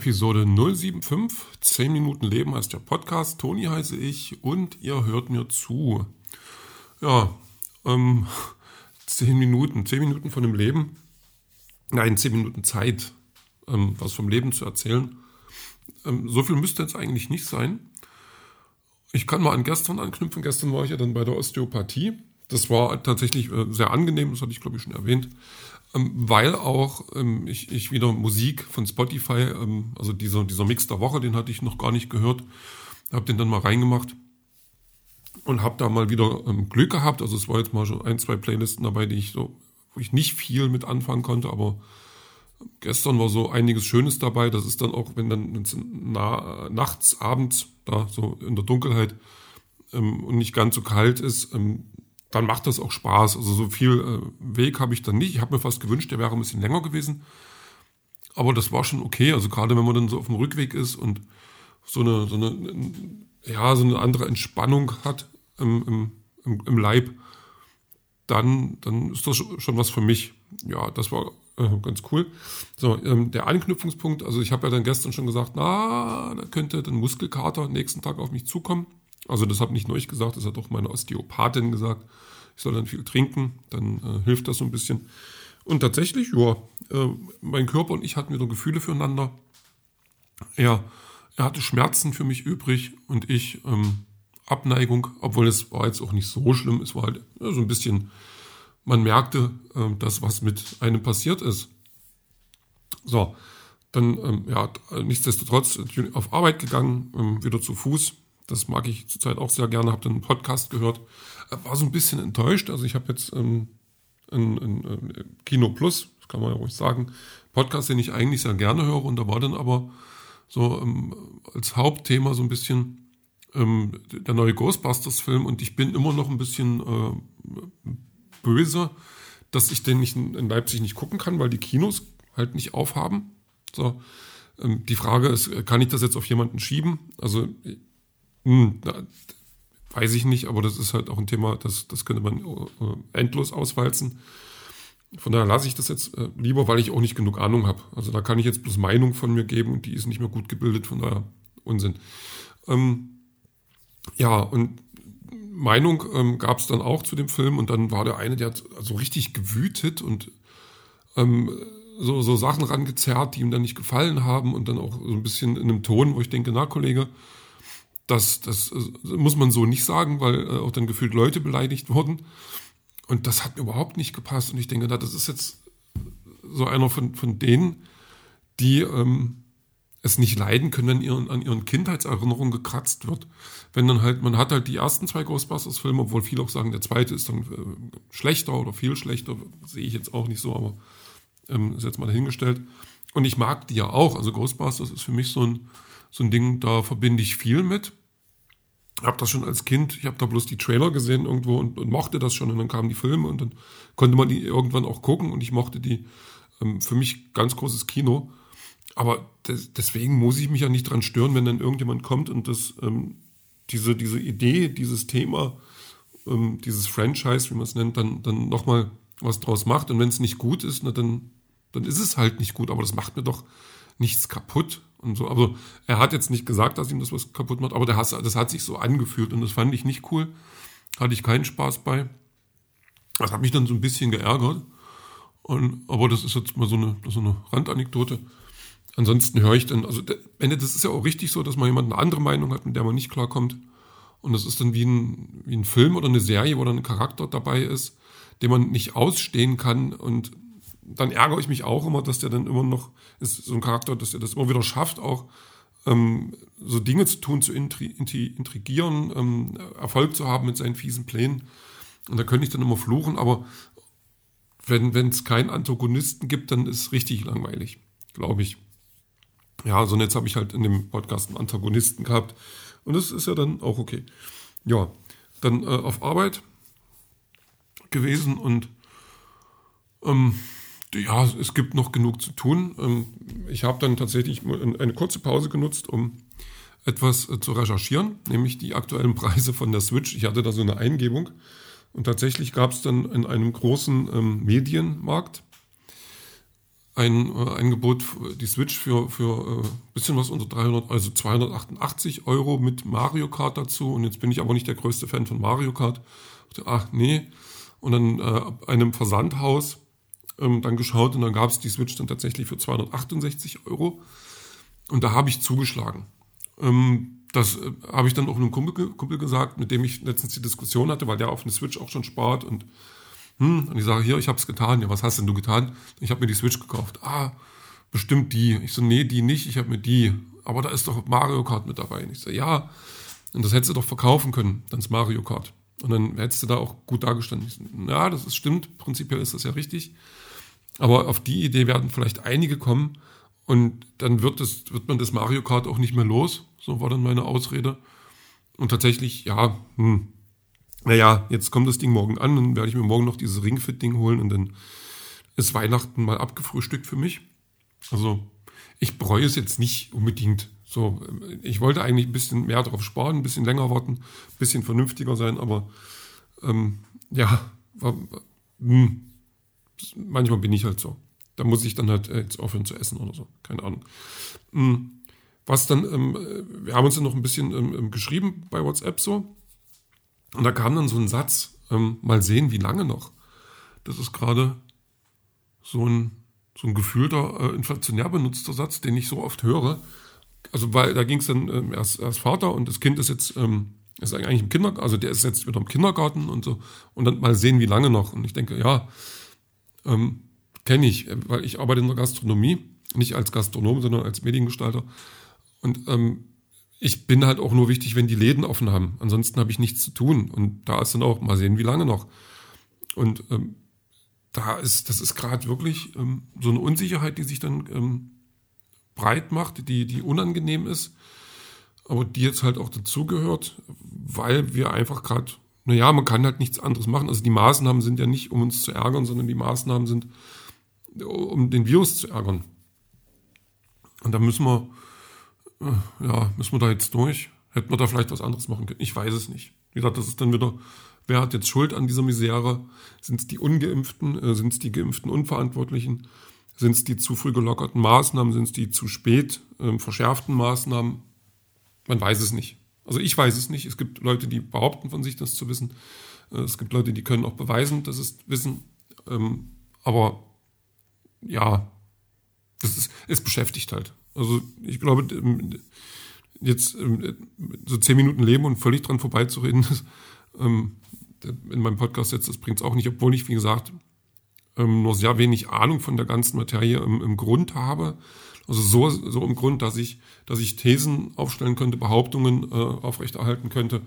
Episode 075, 10 Minuten Leben heißt der Podcast. Toni heiße ich und ihr hört mir zu. Ja, ähm, 10 Minuten, 10 Minuten von dem Leben. Nein, 10 Minuten Zeit, ähm, was vom Leben zu erzählen. Ähm, so viel müsste jetzt eigentlich nicht sein. Ich kann mal an gestern anknüpfen. Gestern war ich ja dann bei der Osteopathie. Das war tatsächlich äh, sehr angenehm, das hatte ich glaube ich schon erwähnt. Ähm, weil auch ähm, ich, ich wieder Musik von Spotify, ähm, also dieser, dieser Mix der Woche, den hatte ich noch gar nicht gehört, habe den dann mal reingemacht und habe da mal wieder ähm, Glück gehabt. Also es war jetzt mal schon ein, zwei Playlisten dabei, die ich so, wo ich nicht viel mit anfangen konnte, aber gestern war so einiges Schönes dabei. Das ist dann auch, wenn dann na, nachts, abends, da so in der Dunkelheit ähm, und nicht ganz so kalt ist, ähm, dann macht das auch Spaß. Also so viel äh, Weg habe ich dann nicht. Ich habe mir fast gewünscht, der wäre ein bisschen länger gewesen. Aber das war schon okay. Also gerade wenn man dann so auf dem Rückweg ist und so eine, so eine, ja, so eine andere Entspannung hat im, im, im Leib, dann, dann ist das schon was für mich. Ja, das war äh, ganz cool. So, ähm, der Anknüpfungspunkt, also ich habe ja dann gestern schon gesagt, na, da könnte dann Muskelkater nächsten Tag auf mich zukommen. Also das habe nicht nur ich gesagt, das hat auch meine Osteopathin gesagt. Ich soll dann viel trinken, dann äh, hilft das so ein bisschen. Und tatsächlich, ja, äh, mein Körper und ich hatten wieder Gefühle füreinander. Er, er hatte Schmerzen für mich übrig und ich ähm, Abneigung, obwohl es war jetzt auch nicht so schlimm. Es war halt ja, so ein bisschen, man merkte, äh, dass was mit einem passiert ist. So, dann, ähm, ja, nichtsdestotrotz auf Arbeit gegangen, ähm, wieder zu Fuß, das mag ich zurzeit auch sehr gerne, habe dann einen Podcast gehört. Äh, war so ein bisschen enttäuscht. Also ich habe jetzt ähm, ein, ein, ein, äh, Kino Plus, das kann man ja ruhig sagen, Podcast, den ich eigentlich sehr gerne höre. Und da war dann aber so ähm, als Hauptthema so ein bisschen ähm, der neue Ghostbusters-Film. Und ich bin immer noch ein bisschen äh, böse, dass ich den nicht in, Leipzig nicht gucken kann, weil die Kinos halt nicht aufhaben. So, ähm, die Frage ist, kann ich das jetzt auf jemanden schieben? Also hm, weiß ich nicht, aber das ist halt auch ein Thema, das, das könnte man äh, endlos auswalzen. Von daher lasse ich das jetzt äh, lieber, weil ich auch nicht genug Ahnung habe. Also da kann ich jetzt bloß Meinung von mir geben und die ist nicht mehr gut gebildet, von daher Unsinn. Ähm, ja, und Meinung ähm, gab es dann auch zu dem Film und dann war der eine, der hat so richtig gewütet und ähm, so, so Sachen rangezerrt, die ihm dann nicht gefallen haben und dann auch so ein bisschen in einem Ton, wo ich denke, na Kollege, das, das muss man so nicht sagen, weil äh, auch dann gefühlt Leute beleidigt wurden. Und das hat mir überhaupt nicht gepasst. Und ich denke, na, das ist jetzt so einer von, von denen, die ähm, es nicht leiden können, wenn ihren, an ihren Kindheitserinnerungen gekratzt wird. Wenn dann halt, man hat halt die ersten zwei Ghostbusters-Filme, obwohl viele auch sagen, der zweite ist dann äh, schlechter oder viel schlechter, sehe ich jetzt auch nicht so, aber ähm, ist jetzt mal dahingestellt. Und ich mag die ja auch. Also Ghostbusters ist für mich so ein, so ein Ding, da verbinde ich viel mit habe das schon als Kind, ich habe da bloß die Trailer gesehen irgendwo und, und, mochte das schon und dann kamen die Filme und dann konnte man die irgendwann auch gucken und ich mochte die. Ähm, für mich ganz großes Kino. Aber des, deswegen muss ich mich ja nicht dran stören, wenn dann irgendjemand kommt und das, ähm, diese, diese Idee, dieses Thema, ähm, dieses Franchise, wie man es nennt, dann, dann nochmal was draus macht. Und wenn es nicht gut ist, na, dann, dann ist es halt nicht gut. Aber das macht mir doch nichts kaputt und so. Aber er hat jetzt nicht gesagt, dass ihm das was kaputt macht, aber das, das hat sich so angefühlt und das fand ich nicht cool. Hatte ich keinen Spaß bei. Das hat mich dann so ein bisschen geärgert. Und, aber das ist jetzt mal so eine, so eine Randanekdote. Ansonsten höre ich dann, also Ende, das ist ja auch richtig so, dass man jemand eine andere Meinung hat, mit der man nicht klarkommt. Und das ist dann wie ein, wie ein Film oder eine Serie, wo dann ein Charakter dabei ist, den man nicht ausstehen kann und dann ärgere ich mich auch immer, dass der dann immer noch, ist so ein Charakter, dass er das immer wieder schafft, auch ähm, so Dinge zu tun, zu intri intrigieren, ähm, Erfolg zu haben mit seinen fiesen Plänen. Und da könnte ich dann immer fluchen, aber wenn es keinen Antagonisten gibt, dann ist es richtig langweilig, glaube ich. Ja, so und jetzt habe ich halt in dem Podcast einen Antagonisten gehabt. Und das ist ja dann auch okay. Ja, dann äh, auf Arbeit gewesen und ähm, ja, es gibt noch genug zu tun. Ähm, ich habe dann tatsächlich eine kurze Pause genutzt, um etwas äh, zu recherchieren, nämlich die aktuellen Preise von der Switch. Ich hatte da so eine Eingebung und tatsächlich gab es dann in einem großen ähm, Medienmarkt ein äh, Angebot, die Switch für, für äh, bisschen was unter 300, also 288 Euro mit Mario Kart dazu. Und jetzt bin ich aber nicht der größte Fan von Mario Kart. Ach nee. Und dann äh, einem Versandhaus ähm, dann geschaut und dann gab es die Switch dann tatsächlich für 268 Euro. Und da habe ich zugeschlagen. Ähm, das äh, habe ich dann auch einem Kumpel, Kumpel gesagt, mit dem ich letztens die Diskussion hatte, weil der auf eine Switch auch schon spart und hm, und ich sage, hier, ich habe es getan. Ja, was hast denn du getan? Ich habe mir die Switch gekauft. Ah, bestimmt die. Ich so, nee, die nicht, ich habe mir die. Aber da ist doch Mario Kart mit dabei. Und ich so, ja, und das hättest du doch verkaufen können, dann ist Mario Kart. Und dann hättest du da auch gut dargestanden. Ja, das ist stimmt, prinzipiell ist das ja richtig. Aber auf die Idee werden vielleicht einige kommen und dann wird, das, wird man das Mario Kart auch nicht mehr los. So war dann meine Ausrede. Und tatsächlich, ja, hm, naja, jetzt kommt das Ding morgen an, dann werde ich mir morgen noch dieses Ringfit-Ding holen und dann ist Weihnachten mal abgefrühstückt für mich. Also ich bereue es jetzt nicht unbedingt. So, ich wollte eigentlich ein bisschen mehr darauf sparen, ein bisschen länger warten, ein bisschen vernünftiger sein, aber ähm, ja, war, hm, manchmal bin ich halt so. Da muss ich dann halt äh, jetzt aufhören zu essen oder so. Keine Ahnung. Hm, was dann, ähm, wir haben uns dann noch ein bisschen ähm, ähm geschrieben bei WhatsApp so. Und da kam dann so ein Satz, mal sehen, wie lange noch. Das ist gerade so ein, so ein gefühlter, äh, inflationär benutzter Satz, den ich so oft höre. Also, weil da ging es dann erst, erst Vater und das Kind ist jetzt, ist eigentlich im Kindergarten, also der ist jetzt wieder im Kindergarten und so. Und dann mal sehen, wie lange noch. Und ich denke, ja, ähm, kenne ich, weil ich arbeite in der Gastronomie, nicht als Gastronom, sondern als Mediengestalter. Und ähm, ich bin halt auch nur wichtig, wenn die Läden offen haben. Ansonsten habe ich nichts zu tun. Und da ist dann auch, mal sehen, wie lange noch. Und ähm, da ist, das ist gerade wirklich ähm, so eine Unsicherheit, die sich dann ähm, breit macht, die, die unangenehm ist, aber die jetzt halt auch dazugehört, weil wir einfach gerade, naja, man kann halt nichts anderes machen. Also die Maßnahmen sind ja nicht, um uns zu ärgern, sondern die Maßnahmen sind, um den Virus zu ärgern. Und da müssen wir, ja, müssen wir da jetzt durch? Hätten wir da vielleicht was anderes machen können? Ich weiß es nicht. Wie gesagt, das ist dann wieder, wer hat jetzt Schuld an dieser Misere? Sind es die Ungeimpften? Äh, Sind es die geimpften Unverantwortlichen? Sind es die zu früh gelockerten Maßnahmen? Sind es die zu spät äh, verschärften Maßnahmen? Man weiß es nicht. Also ich weiß es nicht. Es gibt Leute, die behaupten von sich, das zu wissen. Äh, es gibt Leute, die können auch beweisen, dass es wissen. Ähm, aber ja, das ist, es beschäftigt halt. Also ich glaube, ähm, jetzt ähm, so zehn Minuten leben und völlig dran vorbeizureden, ähm, in meinem Podcast jetzt, das bringt es auch nicht, obwohl ich, wie gesagt, nur sehr wenig Ahnung von der ganzen Materie im, im Grund habe. Also so, so im Grund, dass ich, dass ich Thesen aufstellen könnte, Behauptungen äh, aufrechterhalten könnte,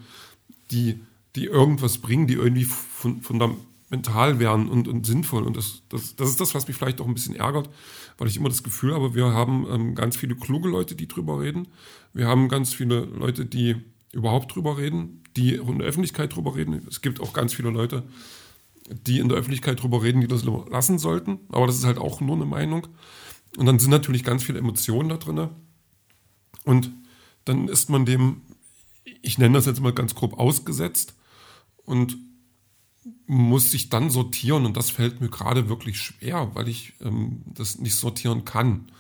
die, die irgendwas bringen, die irgendwie von, von der mental wären und, und sinnvoll. Und das, das, das ist das, was mich vielleicht auch ein bisschen ärgert, weil ich immer das Gefühl habe, wir haben ähm, ganz viele kluge Leute, die drüber reden. Wir haben ganz viele Leute, die überhaupt drüber reden, die in der Öffentlichkeit drüber reden. Es gibt auch ganz viele Leute, die in der Öffentlichkeit drüber reden, die das lassen sollten. Aber das ist halt auch nur eine Meinung. Und dann sind natürlich ganz viele Emotionen da drin. Und dann ist man dem, ich nenne das jetzt mal ganz grob ausgesetzt. Und muss sich dann sortieren und das fällt mir gerade wirklich schwer, weil ich ähm, das nicht sortieren kann.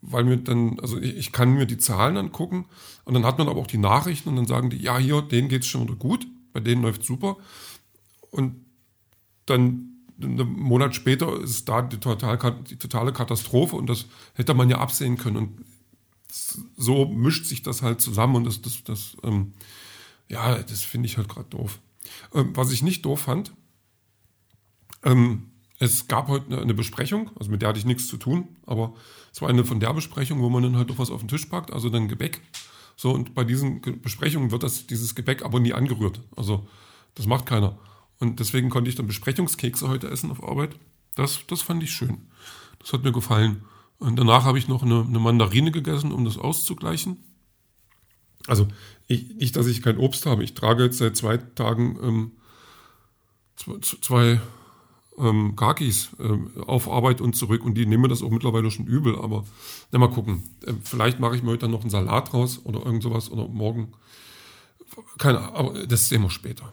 Weil mir dann, also ich, ich, kann mir die Zahlen angucken und dann hat man aber auch die Nachrichten und dann sagen die, ja, hier, denen geht es schon wieder gut, bei denen läuft super. Und dann einen Monat später ist da die, total, die totale Katastrophe und das hätte man ja absehen können. Und so mischt sich das halt zusammen und das, das, das ähm, ja, das finde ich halt gerade doof. Ähm, was ich nicht doof fand, ähm, es gab heute eine, Besprechung, also mit der hatte ich nichts zu tun, aber es war eine von der Besprechung, wo man dann halt doch was auf den Tisch packt, also dann Gebäck. So, und bei diesen Besprechungen wird das, dieses Gebäck aber nie angerührt. Also, das macht keiner. Und deswegen konnte ich dann Besprechungskekse heute essen auf Arbeit. Das, das fand ich schön. Das hat mir gefallen. Und danach habe ich noch eine, eine Mandarine gegessen, um das auszugleichen. Also ich, nicht, dass ich kein Obst habe. Ich trage jetzt seit zwei Tagen ähm, zwei, zwei ähm, Kakis ähm, auf Arbeit und zurück und die nehmen das auch mittlerweile schon übel. Aber na, mal gucken. Ähm, vielleicht mache ich mir heute dann noch einen Salat raus oder irgend sowas oder morgen. Keine Ahnung, aber das sehen wir später.